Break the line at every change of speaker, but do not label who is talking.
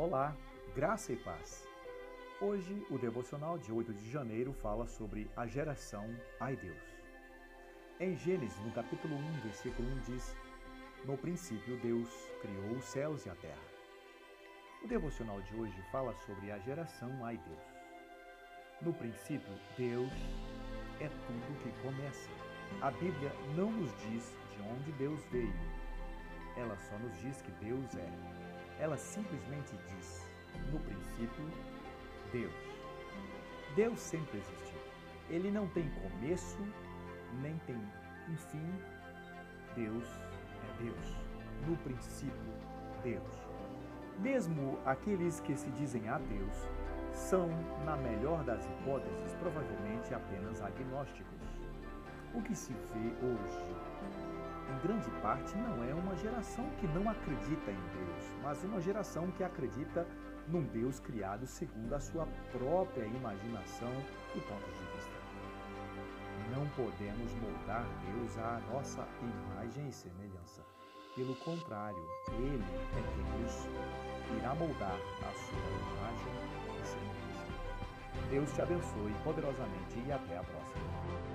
Olá, graça e paz. Hoje o devocional de 8 de janeiro fala sobre a geração Ai Deus. Em Gênesis, no capítulo 1, versículo 1 diz: No princípio Deus criou os céus e a terra. O devocional de hoje fala sobre a geração Ai Deus. No princípio, Deus é tudo que começa. A Bíblia não nos diz de onde Deus veio. Ela só nos diz que Deus é. Ela simplesmente diz: no princípio, Deus. Deus sempre existiu. Ele não tem começo, nem tem um fim. Deus é Deus. No princípio, Deus. Mesmo aqueles que se dizem ateus são, na melhor das hipóteses, provavelmente apenas agnósticos. O que se vê hoje em grande parte, não é uma geração que não acredita em Deus, mas uma geração que acredita num Deus criado segundo a sua própria imaginação e pontos de vista. Não podemos moldar Deus à nossa imagem e semelhança. Pelo contrário, Ele é nos irá moldar a sua imagem e semelhança. Deus te abençoe poderosamente e até a próxima.